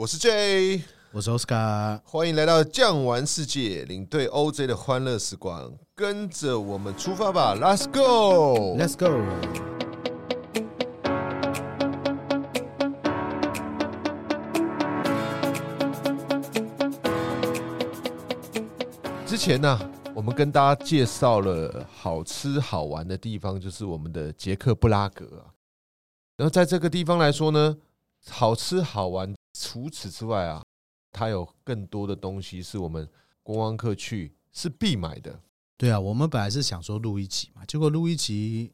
我是 J，我是 Oscar，欢迎来到酱玩世界，领队 OJ 的欢乐时光，跟着我们出发吧，Let's go，Let's go。之前呢、啊，我们跟大家介绍了好吃好玩的地方，就是我们的捷克布拉格啊。然后在这个地方来说呢，好吃好玩。除此之外啊，它有更多的东西是我们观光客去是必买的。对啊，我们本来是想说录一集嘛，结果录一集，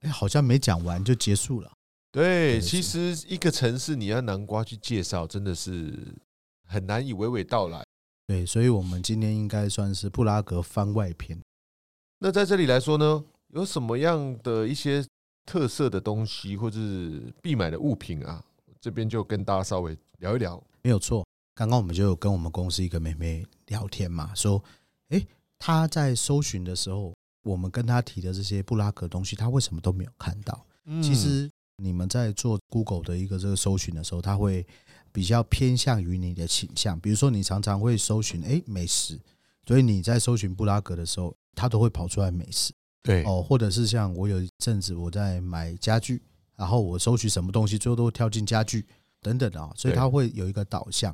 哎，好像没讲完就结束了。对，其实一个城市你要南瓜去介绍，真的是很难以娓娓道来。对，所以我们今天应该算是布拉格番外篇。那在这里来说呢，有什么样的一些特色的东西，或者是必买的物品啊？这边就跟大家稍微聊一聊，没有错。刚刚我们就有跟我们公司一个妹妹聊天嘛，说，诶，她在搜寻的时候，我们跟她提的这些布拉格东西，她为什么都没有看到？其实你们在做 Google 的一个这个搜寻的时候，它会比较偏向于你的倾向。比如说，你常常会搜寻诶美食，所以你在搜寻布拉格的时候，它都会跑出来美食。对哦，或者是像我有一阵子我在买家具。然后我搜取什么东西，最后都会跳进家具等等的啊，所以它会有一个导向。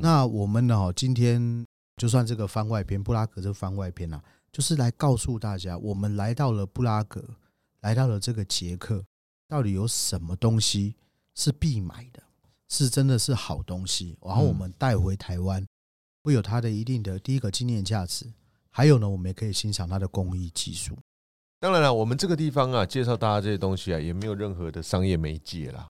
那我们呢，今天就算这个番外篇，布拉格这个番外篇啊，就是来告诉大家，我们来到了布拉格，来到了这个捷克，到底有什么东西是必买的，是真的是好东西，然后我们带回台湾，会有它的一定的第一个纪念价值，还有呢，我们也可以欣赏它的工艺技术。当然了，我们这个地方啊，介绍大家这些东西啊，也没有任何的商业媒介啦，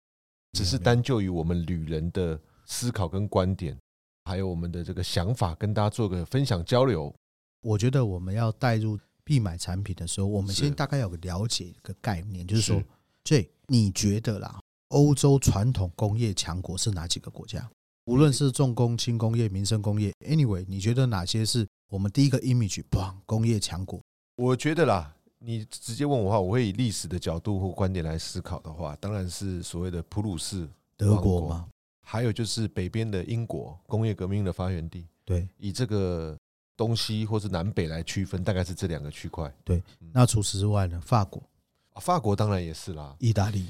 只是单就于我们旅人的思考跟观点，还有我们的这个想法，跟大家做个分享交流。我觉得我们要带入必买产品的时候，我们先大概有个了解一个概念，就是说，这你觉得啦，欧洲传统工业强国是哪几个国家？无论是重工、轻工业、民生工业，anyway，你觉得哪些是我们第一个 image？哇，工业强国？我觉得啦。你直接问我的话，我会以历史的角度或观点来思考的话，当然是所谓的普鲁士德国嘛，还有就是北边的英国，工业革命的发源地。对，以这个东西或是南北来区分，大概是这两个区块。对，那除此之外呢？法国啊，法国当然也是啦。意大利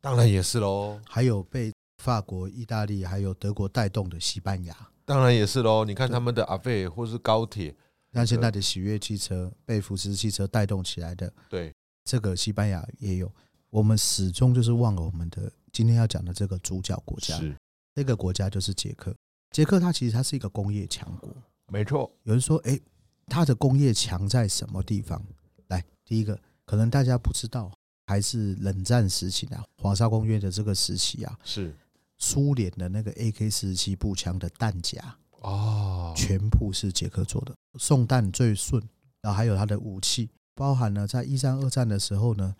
当然也是喽。还有被法国、意大利还有德国带动的西班牙，当然也是喽。你看他们的阿费或是高铁。像现在的喜悦汽车被福斯汽车带动起来的，对这个西班牙也有。我们始终就是忘了我们的今天要讲的这个主角国家，是这个国家就是捷克。捷克它其实它是一个工业强国，没错。有人说，哎，它的工业强在什么地方？来，第一个可能大家不知道，还是冷战时期啊，华沙公约的这个时期啊，是苏联的那个 AK 四十七步枪的弹夹。哦，全部是捷克做的，送弹最顺，然后还有它的武器，包含了在一战、二战的时候呢，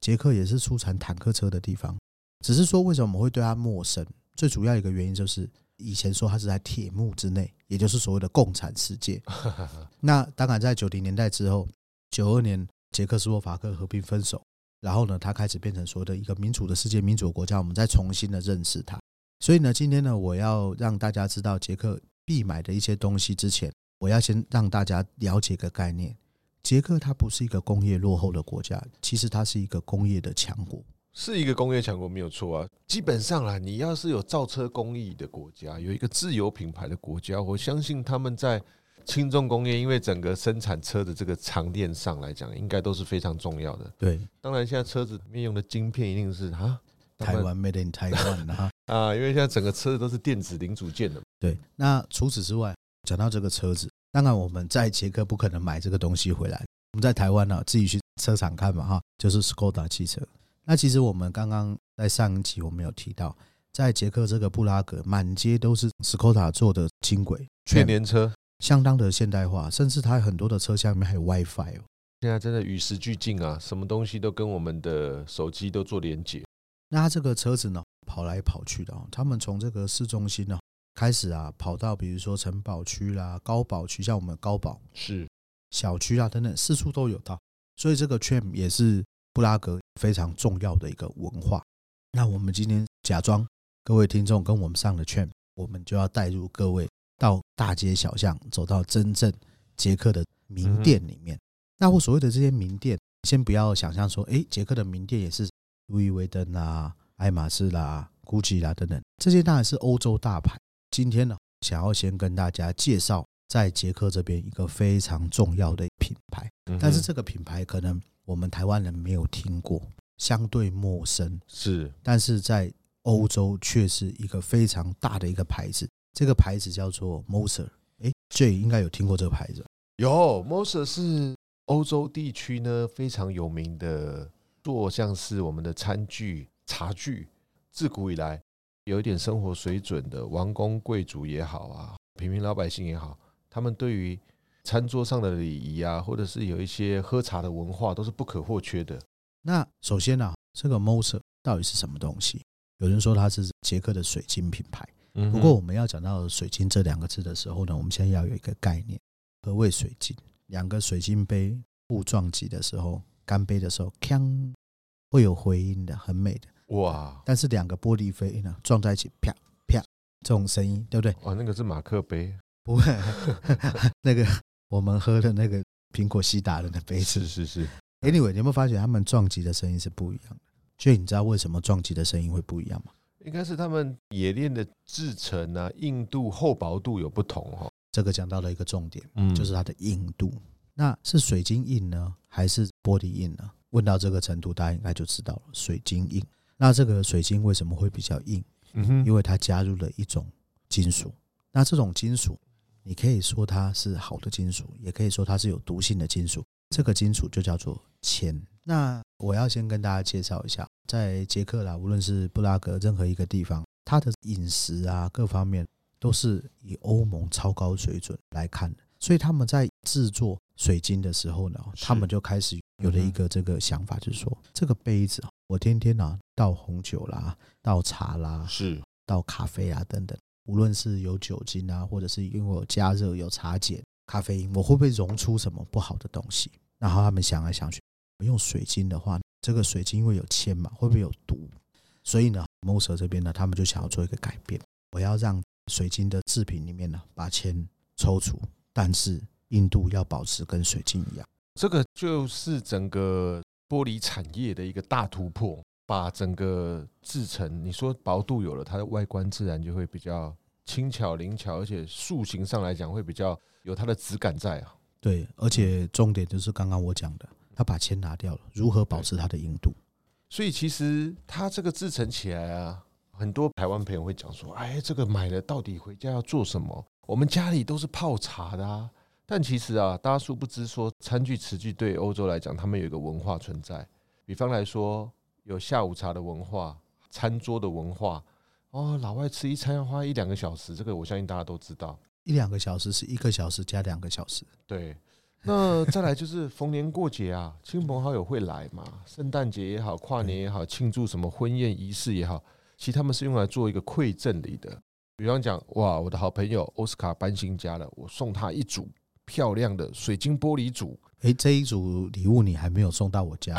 捷克也是出产坦克车的地方。只是说为什么我们会对它陌生？最主要一个原因就是以前说它是在铁幕之内，也就是所谓的共产世界。那当然在九零年代之后，九二年捷克斯洛伐克和平分手，然后呢，它开始变成所谓的一个民主的世界、民主的国家，我们再重新的认识它。所以呢，今天呢，我要让大家知道捷克。必买的一些东西之前，我要先让大家了解个概念：捷克它不是一个工业落后的国家，其实它是一个工业的强国，是一个工业强国没有错啊。基本上啦，你要是有造车工艺的国家，有一个自由品牌的国家，我相信他们在轻重工业，因为整个生产车的这个长链上来讲，应该都是非常重要的。对，当然现在车子里面用的晶片一定是啊，台湾 made in Taiwan 啊，啊，因为现在整个车子都是电子零组件的。对，那除此之外，讲到这个车子，当然我们在捷克不可能买这个东西回来，我们在台湾呢、啊、自己去车厂看嘛哈，就是 Skoda 汽车。那其实我们刚刚在上一集我们有提到，在捷克这个布拉格，满街都是 Skoda 做的轻轨全联车，相当的现代化，甚至它很多的车厢里面还有 WiFi 哦。现在真的与时俱进啊，什么东西都跟我们的手机都做连接。那它这个车子呢，跑来跑去的啊，他们从这个市中心呢。开始啊，跑到比如说城堡区啦、高堡区，像我们高堡是小区啊等等，四处都有到。所以这个 tram 也是布拉格非常重要的一个文化。那我们今天假装各位听众跟我们上了 tram，我们就要带入各位到大街小巷，走到真正捷克的名店里面。那我所谓的这些名店，先不要想象说，哎，捷克的名店也是路易威登啦、爱马仕啦、GUCCI 啦等等，这些当然是欧洲大牌。今天呢，想要先跟大家介绍在捷克这边一个非常重要的品牌，但是这个品牌可能我们台湾人没有听过。相对陌生是，但是在欧洲却是一个非常大的一个牌子。这个牌子叫做 Moser。哎，J 应该有听过这个牌子。有 Moser 是欧洲地区呢非常有名的，做像是我们的餐具、茶具，自古以来有一点生活水准的王公贵族也好啊，平民老百姓也好，他们对于餐桌上的礼仪啊，或者是有一些喝茶的文化，都是不可或缺的。那首先呢、啊，这个 Moser 到底是什么东西？有人说它是捷克的水晶品牌。不过我们要讲到水晶这两个字的时候呢，我们现在要有一个概念：何谓水晶？两个水晶杯互撞击的时候，干杯的时候，锵，会有回音的，很美的。哇！但是两个玻璃杯呢，撞在一起，啪啪，这种声音，对不对？哇，那个是马克杯，不会，那个我们喝的那个苹果西达人的杯子，是是是。Anyway，你有没有发觉他们撞击的声音是不一样的？所以你知道为什么撞击的声音会不一样吗？应该是他们冶炼的制成啊、硬度、厚薄度有不同哦。这个讲到了一个重点，嗯，就是它的硬度。那是水晶硬呢，还是玻璃硬呢？问到这个程度，大家应该就知道了，水晶硬。那这个水晶为什么会比较硬？嗯哼，因为它加入了一种金属。那这种金属，你可以说它是好的金属，也可以说它是有毒性的金属。这个金属就叫做铅。那我要先跟大家介绍一下，在捷克啦，无论是布拉格任何一个地方，它的饮食啊各方面都是以欧盟超高水准来看的。所以他们在制作水晶的时候呢，他们就开始有了一个这个想法，就是说这个杯子，我天天啊倒红酒啦，倒茶啦，是倒咖啡啊等等，无论是有酒精啊，或者是因为我加热有茶碱。咖啡因，我会不会溶出什么不好的东西？然后他们想来想去，用水晶的话，这个水晶因为有铅嘛，会不会有毒？所以呢，Moser 这边呢，他们就想要做一个改变，我要让水晶的制品里面呢，把铅抽除，但是硬度要保持跟水晶一样。这个就是整个玻璃产业的一个大突破，把整个制成，你说薄度有了，它的外观自然就会比较。轻巧灵巧，而且塑形上来讲会比较有它的质感在啊。对，而且重点就是刚刚我讲的，他把铅拿掉了，如何保持它的硬度？所以其实它这个制成起来啊，很多台湾朋友会讲说：“哎，这个买了到底回家要做什么？我们家里都是泡茶的啊。”但其实啊，大家殊不知说，餐具瓷具对欧洲来讲，他们有一个文化存在。比方来说，有下午茶的文化，餐桌的文化。哦，老外吃一餐要花一两个小时，这个我相信大家都知道。一两个小时是一个小时加两个小时。对，那再来就是逢年过节啊，亲朋好友会来嘛，圣诞节也好，跨年也好，庆祝什么婚宴仪式也好，其实他们是用来做一个馈赠礼的。比方讲，哇，我的好朋友奥斯卡搬新家了，我送他一组漂亮的水晶玻璃组。哎，这一组礼物你还没有送到我家，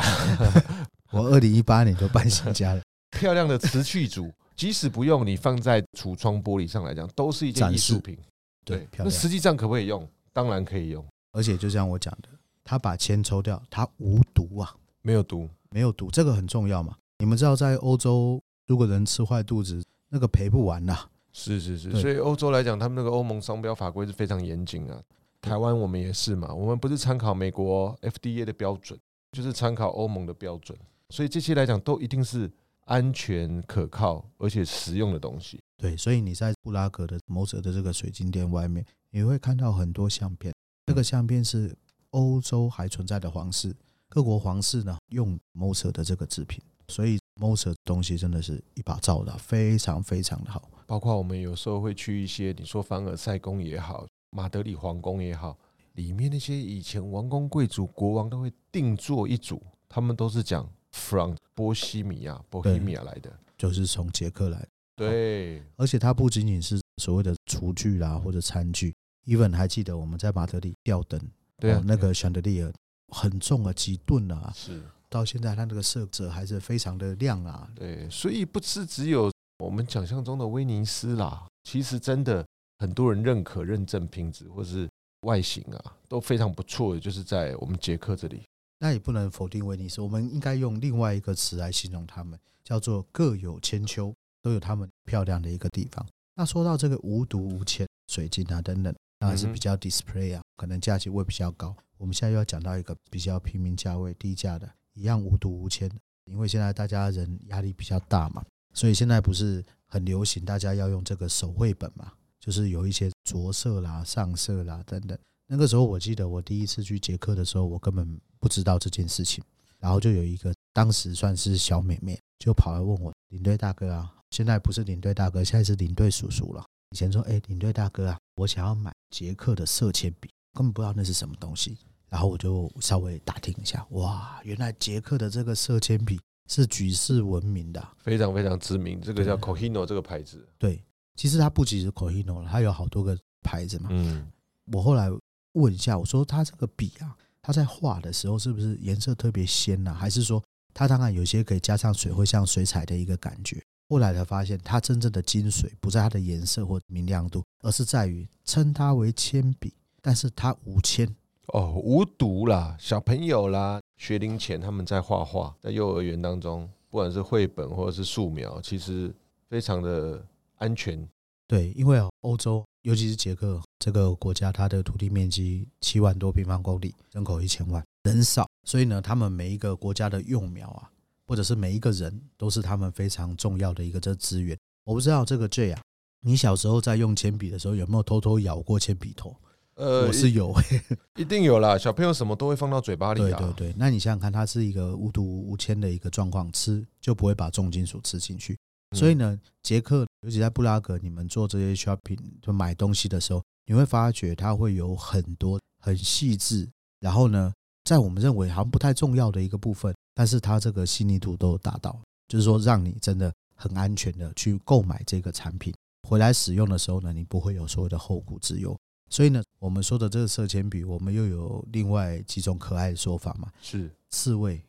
我二零一八年就搬新家了，漂亮的瓷器组。即使不用，你放在橱窗玻璃上来讲，都是一件艺术品。对，那实际上可不可以用？当然可以用。而且就像我讲的，他把铅抽掉，它无毒啊，没有毒，没有毒，这个很重要嘛。你们知道，在欧洲，如果人吃坏肚子，那个赔不完呐。是是是，所以欧洲来讲，他们那个欧盟商标法规是非常严谨啊。台湾我们也是嘛，我们不是参考美国 FDA 的标准，就是参考欧盟的标准。所以这些来讲，都一定是。安全可靠而且实用的东西，对，所以你在布拉格的 Moser 的这个水晶店外面，你会看到很多相片。这个相片是欧洲还存在的皇室，各国皇室呢用 Moser 的这个制品，所以 Moser 东西真的是一把罩的，非常非常的好。包括我们有时候会去一些，你说凡尔赛宫也好，马德里皇宫也好，里面那些以前王公贵族、国王都会定做一组，他们都是讲。from 波西米亚，波西米亚来的，就是从捷克来的。对，而且它不仅仅是所谓的厨具啦，或者餐具。Even 还记得我们在马德里吊灯，对啊，那个 chandelier 很重啊，几吨啊，是。到现在它那个色泽还是非常的亮啊。对，所以不是只有我们想象中的威尼斯啦，其实真的很多人认可、认证品质或是外形啊，都非常不错的，就是在我们捷克这里。那也不能否定威尼斯，我们应该用另外一个词来形容他们，叫做各有千秋，都有他们漂亮的一个地方。那说到这个无毒无铅水晶啊等等，当然是比较 display 啊，可能价钱会比较高。我们现在又要讲到一个比较平民价位、低价的，一样无毒无铅。因为现在大家人压力比较大嘛，所以现在不是很流行大家要用这个手绘本嘛，就是有一些着色啦、上色啦等等。那个时候我记得我第一次去捷克的时候，我根本不知道这件事情，然后就有一个当时算是小妹妹，就跑来问我领队大哥啊，现在不是领队大哥，现在是领队叔叔了。以前说哎，领队大哥啊，我想要买捷克的色铅笔，根本不知道那是什么东西。然后我就稍微打听一下，哇，原来捷克的这个色铅笔是举世闻名的，非常非常知名。这个叫 Cohino 这个牌子。对，其实它不只是 Cohino 了，它有好多个牌子嘛。嗯，我后来。问一下，我说它这个笔啊，它在画的时候是不是颜色特别鲜呐？还是说它当然有些可以加上水会像水彩的一个感觉？后来才发现，它真正的精髓不在它的颜色或明亮度，而是在于称它为铅笔，但是它无铅哦，无毒啦。小朋友啦，学龄前他们在画画，在幼儿园当中，不管是绘本或者是素描，其实非常的安全。对，因为欧洲。尤其是捷克这个国家，它的土地面积七万多平方公里，人口一千万，人少，所以呢，他们每一个国家的幼苗啊，或者是每一个人，都是他们非常重要的一个这资源。我不知道这个 J 啊，你小时候在用铅笔的时候，有没有偷偷咬过铅笔头？呃，我是有，一定有啦。小朋友什么都会放到嘴巴里啊。对对对，那你想想看，它是一个无毒无铅的一个状况，吃就不会把重金属吃进去。所以呢，捷克尤其在布拉格，你们做这些 shopping 就买东西的时候，你会发觉它会有很多很细致，然后呢，在我们认为好像不太重要的一个部分，但是它这个细腻度都达到，就是说让你真的很安全的去购买这个产品，回来使用的时候呢，你不会有所谓的后顾之忧。所以呢，我们说的这个色铅笔，我们又有另外几种可爱的说法嘛，是刺猬，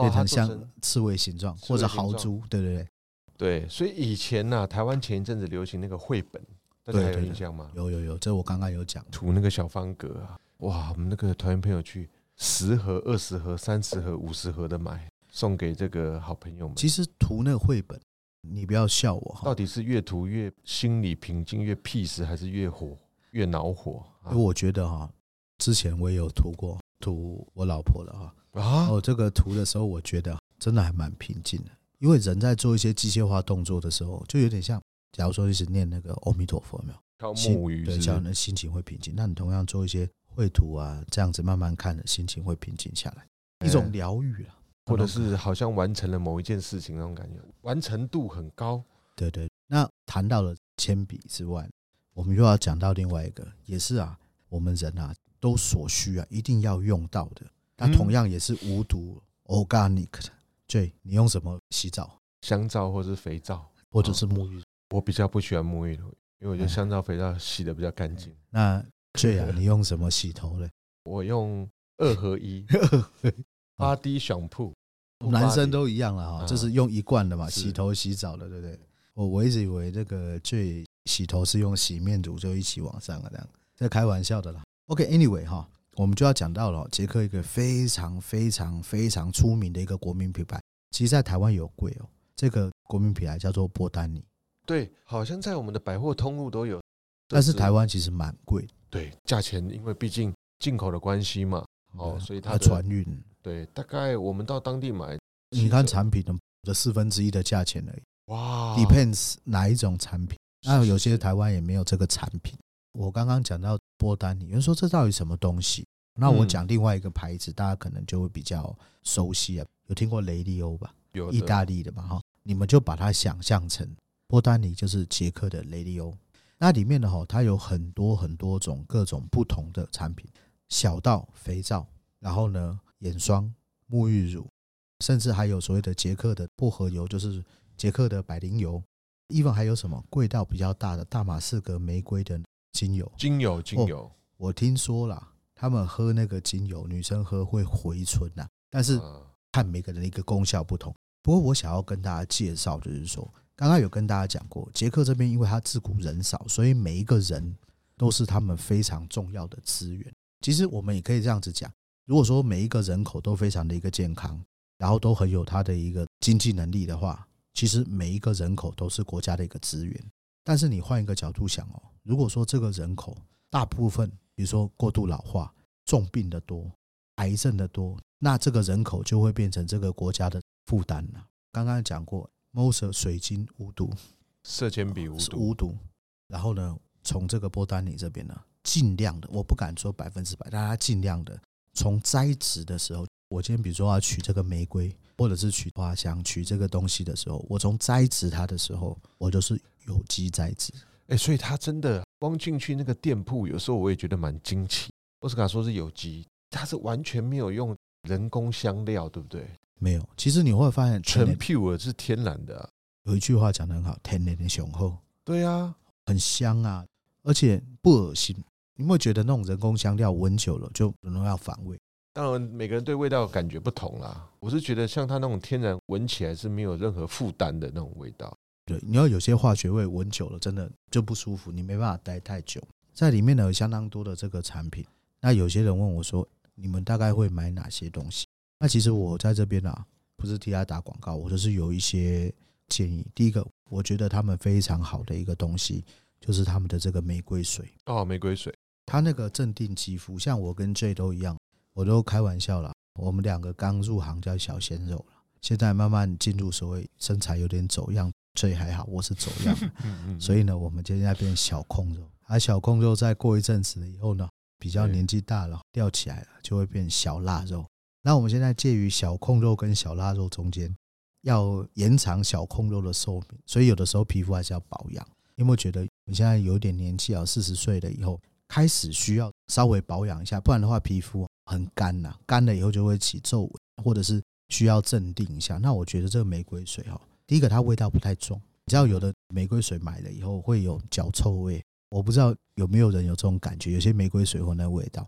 变成像刺猬形状，或者豪猪，对对对。对，所以以前呢、啊，台湾前一阵子流行那个绘本，大家还有印象吗？有有有，这我刚刚有讲，涂那个小方格啊，哇，我们那个团员朋友去十盒、二十盒、三十盒、五十盒的买，送给这个好朋友们。其实涂那个绘本，你不要笑我，到底是越涂越心里平静、越 peace，还是越火越恼火？因为我觉得哈，之前我也有涂过，涂我老婆的哈啊，哦，这个涂的时候，我觉得真的还蛮平静的。因为人在做一些机械化动作的时候，就有点像，假如说一直念那个阿弥陀佛，有没有？跳木鱼，对，这样的心情会平静。那你同样做一些绘图啊，这样子慢慢看的心情会平静下来，一种疗愈啊，或者是好像完成了某一件事情那种感觉，完成度很高。对对。那谈到了铅笔之外，我们又要讲到另外一个，也是啊，我们人啊都所需啊，一定要用到的。那同样也是无毒 organic 的。对，你用什么洗澡？香皂或是肥皂，或者是沐浴？我比较不喜欢沐浴露，因为我觉得香皂、肥皂洗的比较干净。那对啊，你用什么洗头嘞？我用二合一，八滴爽铺。男生都一样了哈，就是用一罐的嘛，洗头洗澡的，对不对？我我一直以为这个最洗头是用洗面乳就一起往上了，这样在开玩笑的啦。OK，Anyway 哈。我们就要讲到了捷克一个非常非常非常出名的一个国民品牌，其实在台湾有贵哦。这个国民品牌叫做波丹尼，对，好像在我们的百货通路都有，但是台湾其实蛮贵。对，价钱因为毕竟进口的关系嘛，哦，所以它船运，对，大概我们到当地买，你看产品的四分之一的价钱而已。哇，Depends 哪一种产品，那有些台湾也没有这个产品。我刚刚讲到波丹尼，有人说这到底什么东西？那我讲另外一个牌子，大家可能就会比较熟悉啊，有听过雷利欧吧？有，意大利的嘛哈，你们就把它想象成波丹尼就是捷克的雷利欧。那里面的哈，它有很多很多种各种不同的产品，小到肥皂，然后呢眼霜、沐浴乳，甚至还有所谓的捷克的薄荷油，就是捷克的百灵油。Even 还有什么贵到比较大的大马士革玫瑰的。精油，精油，精油。我听说了，他们喝那个精油，女生喝会回春呐。但是看每个人的一个功效不同。不过我想要跟大家介绍，就是说刚刚有跟大家讲过，捷克这边因为它自古人少，所以每一个人都是他们非常重要的资源。其实我们也可以这样子讲，如果说每一个人口都非常的一个健康，然后都很有他的一个经济能力的话，其实每一个人口都是国家的一个资源。但是你换一个角度想哦，如果说这个人口大部分，比如说过度老化、重病的多、癌症的多，那这个人口就会变成这个国家的负担了。刚刚讲过，Moser 水晶无毒，色铅笔无毒，无毒。然后呢，从这个波丹尼这边呢，尽量的，我不敢说百分之百，但他尽量的从栽植的时候，我今天比如说要取这个玫瑰，或者是取花香，取这个东西的时候，我从栽植它的时候，我就是有机栽植。哎，所以它真的光进去那个店铺，有时候我也觉得蛮惊奇。奥斯卡说是有机，它是完全没有用人工香料，对不对？没有。其实你会发现，纯 pure 是天然的啊。有一句话讲得很好，天然的雄厚。对啊，很香啊，而且不恶心。你会觉得那种人工香料闻久了就可能要反胃。当然，每个人对味道感觉不同啦。我是觉得像它那种天然，闻起来是没有任何负担的那种味道。对，你要有些化学味闻久了，真的就不舒服，你没办法待太久。在里面呢，有相当多的这个产品。那有些人问我说：“你们大概会买哪些东西？”那其实我在这边啊，不是替他打广告，我就是有一些建议。第一个，我觉得他们非常好的一个东西，就是他们的这个玫瑰水哦，玫瑰水，它那个镇定肌肤。像我跟 J 都一样，我都开玩笑了，我们两个刚入行叫小鲜肉了，现在慢慢进入所谓身材有点走样。所以还好，我是走样，所以呢，我们现在变小控肉，而小控肉再过一阵子以后呢，比较年纪大了，掉起来了，就会变小腊肉。那我们现在介于小控肉跟小腊肉中间，要延长小控肉的寿命，所以有的时候皮肤还是要保养。有没有觉得你现在有点年纪啊，四十岁了以后，开始需要稍微保养一下，不然的话皮肤很干呐，干了以后就会起皱纹，或者是需要镇定一下。那我觉得这个玫瑰水哈。第一个，它味道不太重。你知道，有的玫瑰水买了以后会有脚臭味，我不知道有没有人有这种感觉。有些玫瑰水会那味道，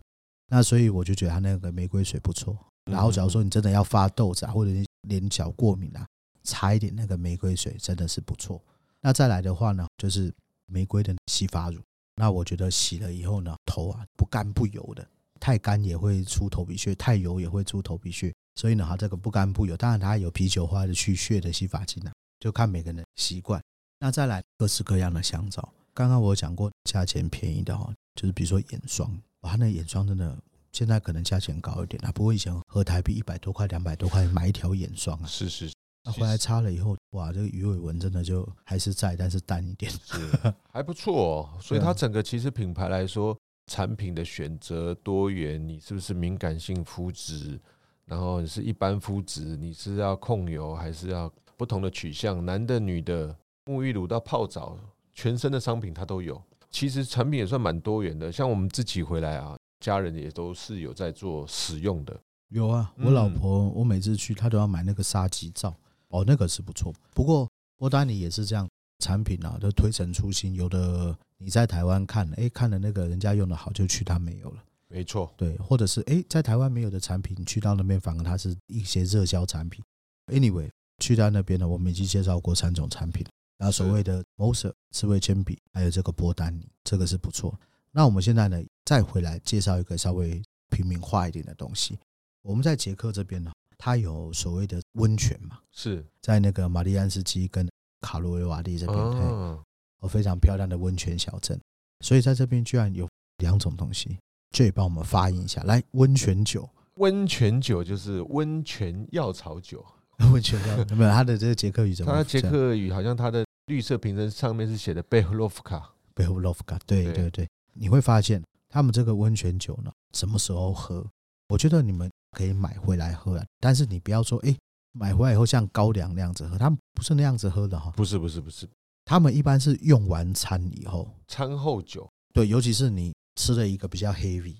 那所以我就觉得它那个玫瑰水不错。然后，假如说你真的要发痘子啊，或者你脸脚过敏啊，擦一点那个玫瑰水真的是不错。那再来的话呢，就是玫瑰的洗发乳。那我觉得洗了以后呢，头啊不干不油的，太干也会出头皮屑，太油也会出头皮屑。所以呢，它这个不干不油，当然它有啤酒花的去屑的洗发精呢，就看每个人的习惯。那再来各式各样的香皂，刚刚我有讲过价钱便宜的哈，就是比如说眼霜，哇，那眼霜真的现在可能价钱高一点啊，不过以前合台币一百多块、两百多块买一条眼霜啊，是是，那回来擦了以后，哇，这个鱼尾纹真的就还是在，但是淡一点，是还不错哦。所以它整个其实品牌来说，产品的选择多元，你是不是敏感性肤质？然后你是一般肤质，你是要控油还是要不同的取向？男的、女的，沐浴乳到泡澡，全身的商品它都有。其实产品也算蛮多元的。像我们自己回来啊，家人也都是有在做使用的。有啊，我老婆我每次去，她都要买那个沙棘皂，哦，那个是不错。不过波丹尼也是这样，产品啊都推陈出新。有的你在台湾看，哎，看了那个人家用的好，就去他没有了。没错，对，或者是哎，在台湾没有的产品，去到那边反而它是一些热销产品。Anyway，去到那边呢，我们已经介绍过三种产品，然后所谓的 Moser 刺猬铅笔，还有这个波丹尼，这个是不错。那我们现在呢，再回来介绍一个稍微平民化一点的东西。我们在捷克这边呢，它有所谓的温泉嘛，是在那个玛丽安斯基跟卡罗维瓦利这边，哦，有非常漂亮的温泉小镇。所以在这边居然有两种东西。这帮我们发音一下，来，温泉酒，温泉酒就是温泉药草酒，温泉药，没有，它的这个捷克语怎么？它捷克语好像它的绿色瓶身上面是写的贝赫洛夫卡，贝赫洛夫卡，对对对，你会发现他们这个温泉酒呢，什么时候喝？我觉得你们可以买回来喝，但是你不要说，哎，买回来以后像高粱那样子喝，他们不是那样子喝的哈，不是不是不是，他们一般是用完餐以后，餐后酒，对，尤其是你。吃了一个比较 heavy，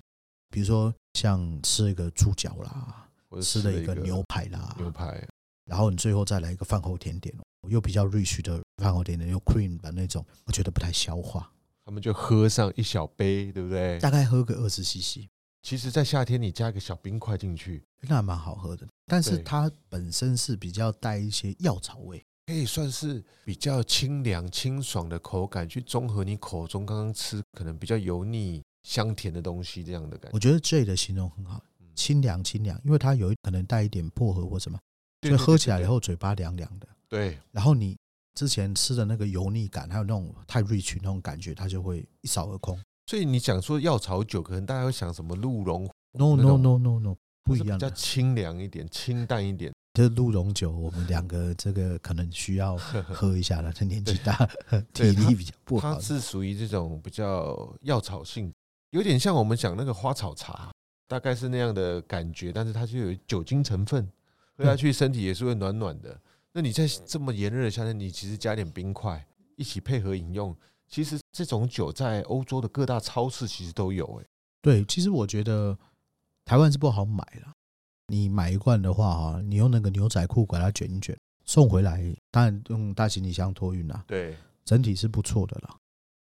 比如说像吃一个猪脚啦，或者吃了一个牛排啦，牛排，然后你最后再来一个饭后甜点，又比较 rich 的饭后甜点，又 cream 的那种，我觉得不太消化。他们就喝上一小杯，对不对？大概喝个二十 cc。其实，在夏天你加一个小冰块进去，那还蛮好喝的。但是它本身是比较带一些药草味，可以算是比较清凉清爽的口感，去综合你口中刚刚吃可能比较油腻香甜的东西这样的感觉。我觉得 J 的形容很好，清凉清凉，因为它有可能带一点薄荷或什么，所以喝起来以后嘴巴凉凉的。对，然后你之前吃的那个油腻感，还有那种太 rich 那种感觉，它就会一扫而空。所以你讲说药草酒，可能大家会想什么鹿茸？No no no no no，不一样，比较清凉一点，清淡一点。这鹿茸酒，我们两个这个可能需要 喝一下了。他年纪大，体力比较不好。它是属于这种比较药草性，有点像我们讲那个花草茶，大概是那样的感觉。但是它就有酒精成分，喝下去身体也是会暖暖的。那你在这么炎热的夏天，你其实加点冰块一起配合饮用。其实这种酒在欧洲的各大超市其实都有诶。对，其实我觉得台湾是不好买了。你买一罐的话哈，你用那个牛仔裤把它卷一卷，送回来，当然用大行李箱托运啦。对，整体是不错的啦。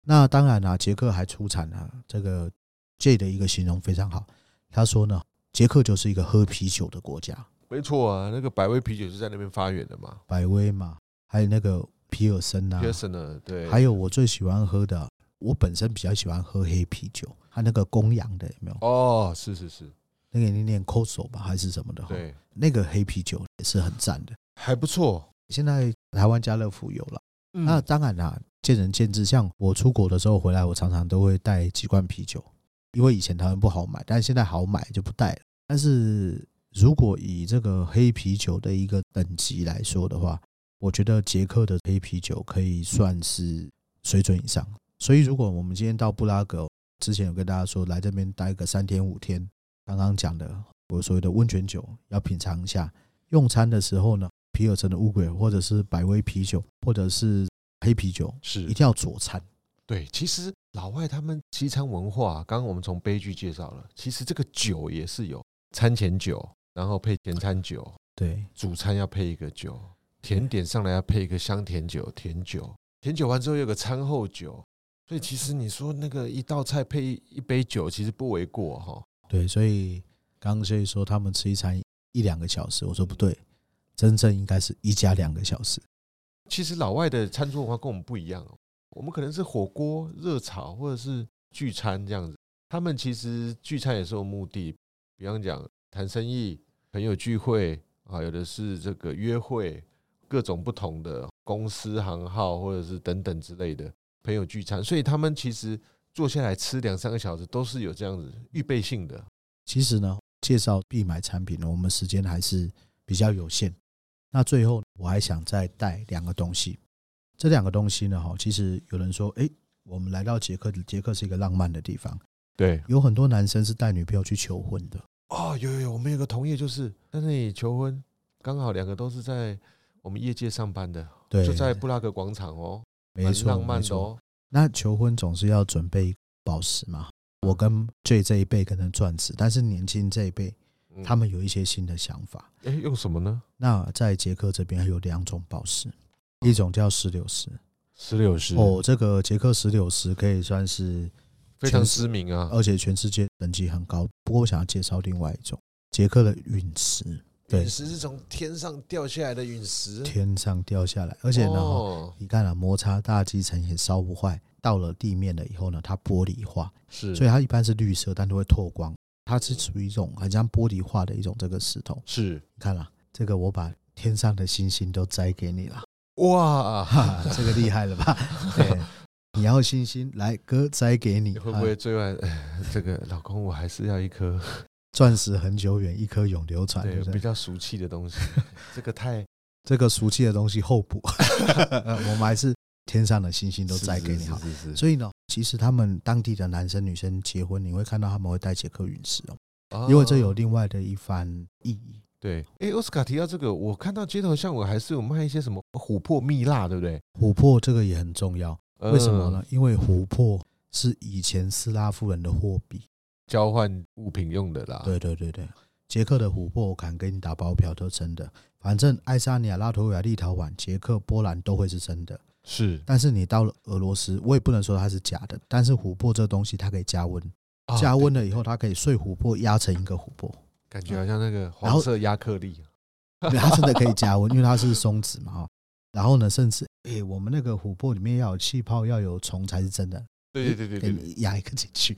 那当然啦，捷克还出产了这个 J 的一个形容非常好。他说呢，捷克就是一个喝啤酒的国家。没错啊，那个百威啤酒是在那边发源的嘛。百威嘛，还有那个。皮尔森啊，皮尔森的对，还有我最喜欢喝的，我本身比较喜欢喝黑啤酒，它那个公羊的有没有？哦，是是是，那个念念 Coso 吧，还是什么的？对，那个黑啤酒也是很赞的，还不错。现在台湾家乐福有了，那当然啦，见仁见智。像我出国的时候回来，我常常都会带几罐啤酒，因为以前台湾不好买，但是现在好买就不带了。但是如果以这个黑啤酒的一个等级来说的话，我觉得捷克的黑啤酒可以算是水准以上，所以如果我们今天到布拉格，之前有跟大家说来这边待个三天五天，刚刚讲的我所谓的温泉酒要品尝一下，用餐的时候呢，皮尔森的乌龟或者是百威啤酒或者是黑啤酒是一定要佐餐。对，其实老外他们西餐文化，刚刚我们从杯具介绍了，其实这个酒也是有餐前酒，然后配前餐酒，对，主餐要配一个酒。甜点上来要配一个香甜酒，甜酒，甜酒完之后有个餐后酒，所以其实你说那个一道菜配一杯酒，其实不为过哈。对，所以刚刚所以说他们吃一餐一两个小时，我说不对，真正应该是一加两个小时。其实老外的餐桌文化跟我们不一样哦，我们可能是火锅、热炒或者是聚餐这样子，他们其实聚餐也是有目的，比方讲谈生意、朋友聚会啊，有的是这个约会。各种不同的公司行号，或者是等等之类的朋友聚餐，所以他们其实坐下来吃两三个小时都是有这样子预备性的。其实呢，介绍必买产品呢，我们时间还是比较有限。那最后我还想再带两个东西，这两个东西呢，哈，其实有人说，哎，我们来到捷克，捷克是一个浪漫的地方，对，有很多男生是带女朋友去求婚的。哦，有有有，我们有个同业就是在那里求婚，刚好两个都是在。我们业界上班的，对，就在布拉格广场哦，没错，浪漫的哦。那求婚总是要准备宝石嘛。我跟 J 这一辈可能钻石，但是年轻这一辈，他们有一些新的想法。哎，用什么呢？那在捷克这边还有两种宝石，一种叫石榴石，石榴石哦，这个捷克石榴石可以算是非常知名啊，而且全世界等级很高。不过我想要介绍另外一种捷克的陨石。陨石是从天上掉下来的陨石，天上掉下来，而且呢，你看啊，摩擦大气层也烧不坏，到了地面了以后呢，它玻璃化，是，所以它一般是绿色，但都会透光，它是属于一种很像玻璃化的一种这个石头。是，你看了这个，我把天上的星星都摘给你了，哇，这个厉害了吧？对，你要星星，来哥摘给你，会不会最后 这个老公，我还是要一颗。钻石很久远，一颗永流传。对，比较俗气的东西，这个太 这个俗气的东西后补。我们还是天上的星星都摘给你好。所以呢，其实他们当地的男生女生结婚，你会看到他们会带捷克陨石哦，因为这有另外的一番意义。对，哎，奥斯卡提到这个，我看到街头巷尾还是有卖一些什么琥珀蜜蜡，对不对？琥珀这个也很重要，为什么呢？因为琥珀是以前斯拉夫人的货币。交换物品用的啦，对对对对，捷克的琥珀我敢给你打包票，都真的。反正爱沙尼亚、拉脱维亚、立陶宛、捷克、波兰都会是真的。是，但是你到了俄罗斯，我也不能说它是假的。但是琥珀这个东西，它可以加温，加温了以后，它可以碎琥珀压成一个琥珀，感觉好像那个黄色压克力。它真的可以加温，因为它是松脂嘛哈。然后呢，甚至哎，我们那个琥珀里面要有气泡，要有虫才是真的。对对对对对，给你压一个进去，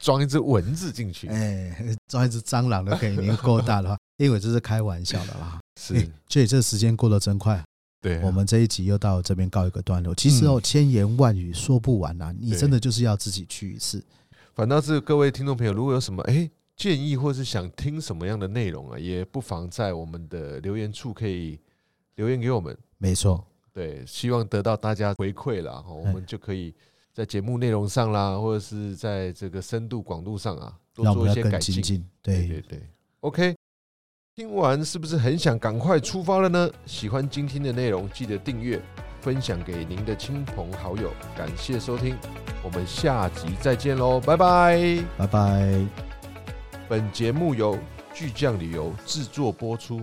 装一只蚊子进去，哎，装一只蟑螂都可以，你够大的话，因为这是开玩笑的啦。是，所以这时间过得真快。对、啊，我们这一集又到这边告一个段落。其实哦，千言万语说不完呐、啊，你真的就是要自己去一次。反倒是各位听众朋友，如果有什么哎建议，或是想听什么样的内容啊，也不妨在我们的留言处可以留言给我们。没错，对，希望得到大家回馈了，我们就可以在节目内容上啦，或者是在这个深度广度上啊，多做一些改进。对对对，OK。听完是不是很想赶快出发了呢？喜欢今天的内容，记得订阅、分享给您的亲朋好友。感谢收听，我们下集再见喽，拜拜，拜拜。本节目由巨匠旅游制作播出。